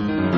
Mm-hmm.